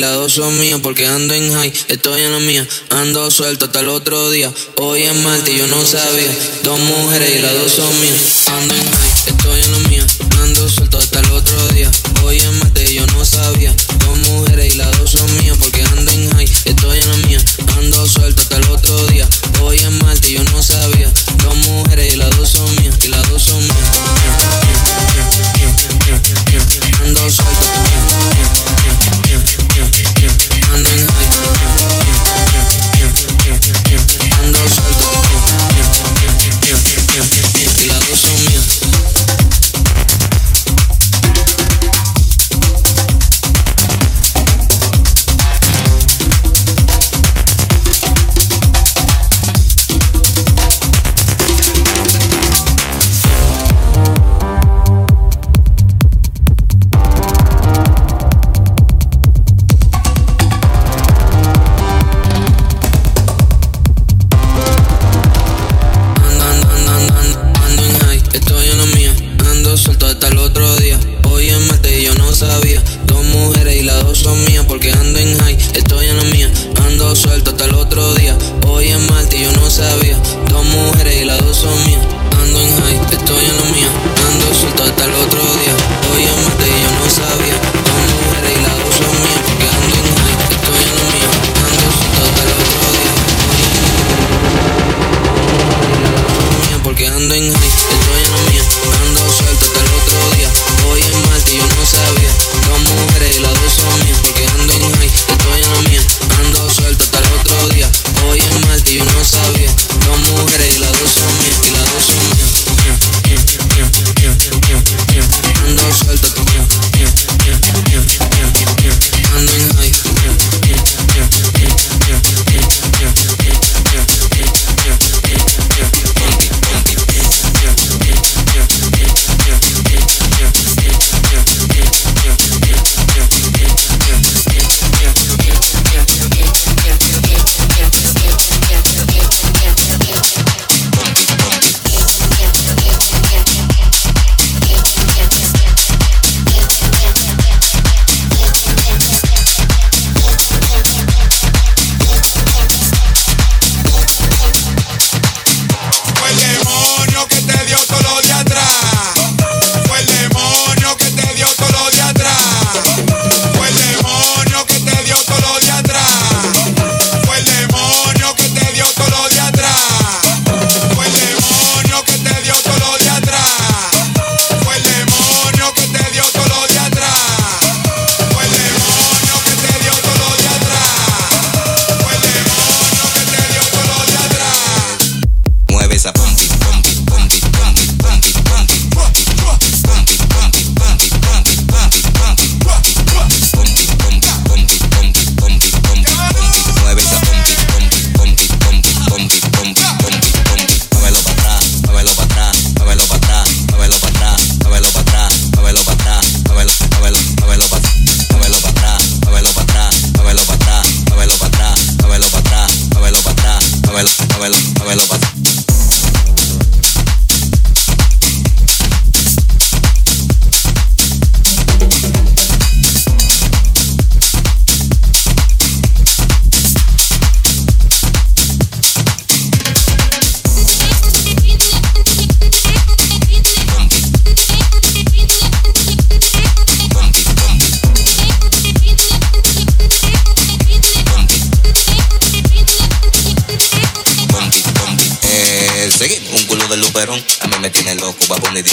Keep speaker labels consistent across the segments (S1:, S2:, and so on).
S1: las dos son mías porque ando en high, estoy en la mía, ando suelto hasta el otro día. Hoy es martes y yo no sabía, dos mujeres y las dos son mías, ando en high, estoy en la mía.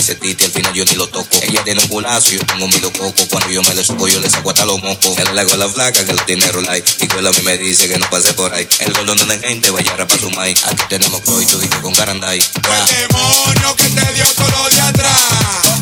S2: ese titi al final yo ni lo toco. Ella tiene un culazo, yo tengo mi lococo. Cuando yo me le supo, yo le saco hasta los mocos. Se le hago a la flaca que lo tiene rolay. Y con la mí me dice que no pase por ahí. El golón donde gente vaya a su. Aquí tenemos pro y tu con
S3: garanday. El que te dio todo de atrás.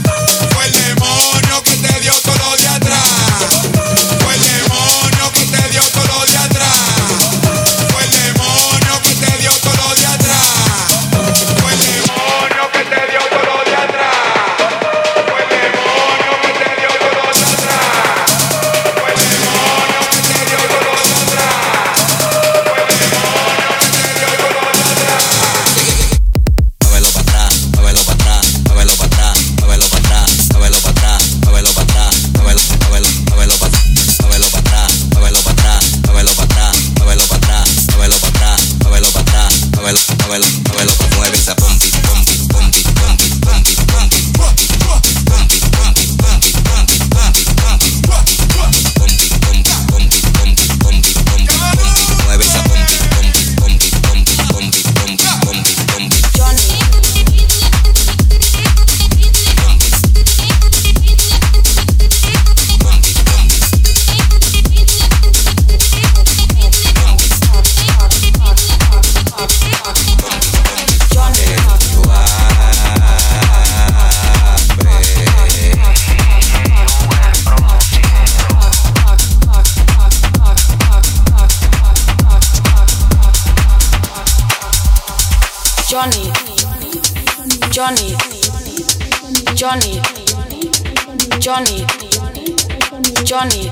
S4: Johnny, Johnny, Johnny, Johnny,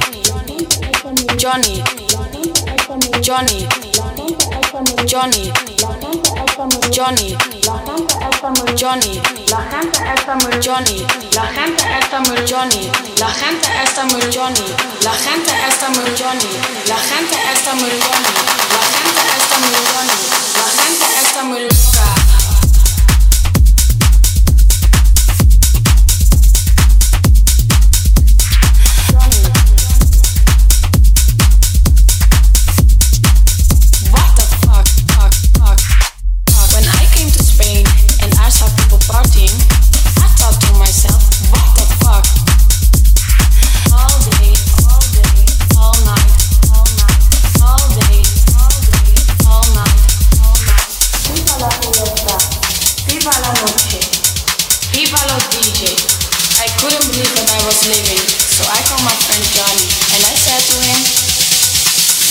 S4: Johnny, Johnny, Johnny, Johnny, la gente está muy Johnny, la gente está muy Johnny, la gente está muy Johnny, la gente está muy Johnny, la gente está muy Johnny, la gente está muy Johnny, la gente está muy loca.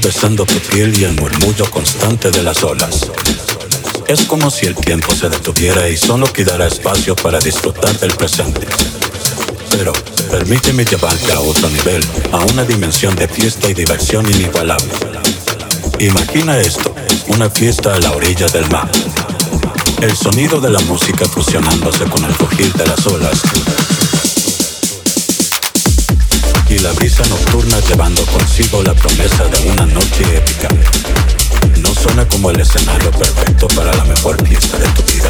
S5: besando tu piel y el murmullo constante de las olas. Es como si el tiempo se detuviera y solo quedara espacio para disfrutar del presente. Pero permíteme llevarte a otro nivel, a una dimensión de fiesta y diversión inigualable. Imagina esto, una fiesta a la orilla del mar. El sonido de la música fusionándose con el rugir de las olas. Y la brisa nocturna llevando consigo la promesa de una noche épica. No suena como el escenario perfecto para la mejor fiesta de tu vida.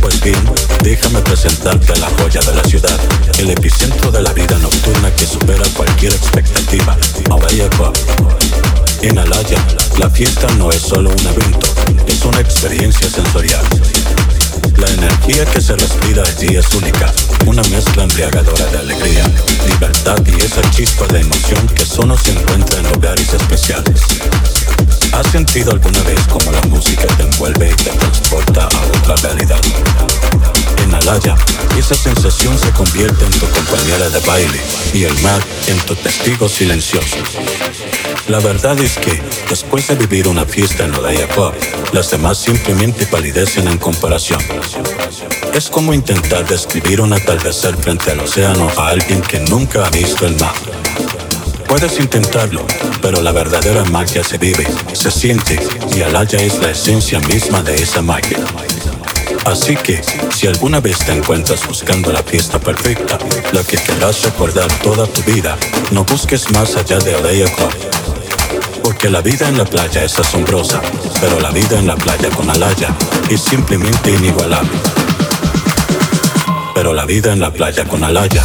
S5: Pues bien, déjame presentarte la joya de la ciudad, el epicentro de la vida nocturna que supera cualquier expectativa. En Alaya, la fiesta no es solo un evento, es una experiencia sensorial. La energía que se respira allí es única, una mezcla embriagadora de alegría, libertad y esa chispa de emoción que solo se encuentra en lugares especiales. ¿Has sentido alguna vez cómo la música te envuelve y te transporta a otra realidad? En Alaya, esa sensación se convierte en tu compañera de baile y el mar en tu testigo silencioso. La verdad es que, después de vivir una fiesta en Alaya Club, las demás simplemente palidecen en comparación. Es como intentar describir un atardecer frente al océano a alguien que nunca ha visto el mar. Puedes intentarlo, pero la verdadera magia se vive, se siente y Alaya es la esencia misma de esa magia. Así que, si alguna vez te encuentras buscando la fiesta perfecta, la que querrás recordar toda tu vida, no busques más allá de Alaya Club. Porque la vida en la playa es asombrosa, pero la vida en la playa con Alaya es simplemente inigualable. Pero la vida en la playa con Alaya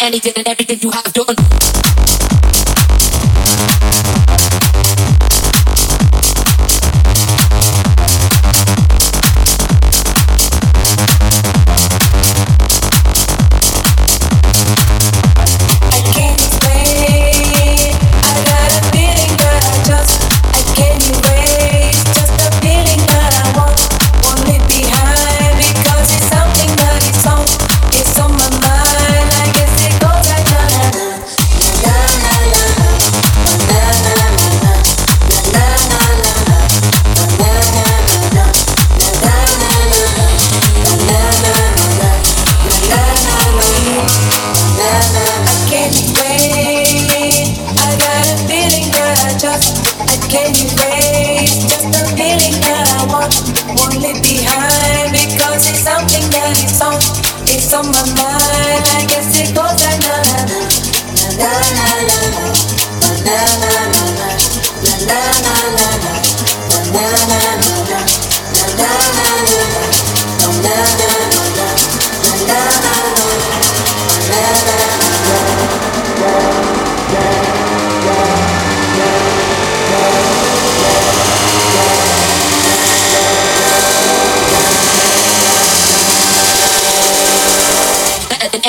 S6: anything and everything you have done.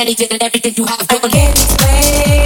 S6: Anything and everything you have.
S7: I can't explain.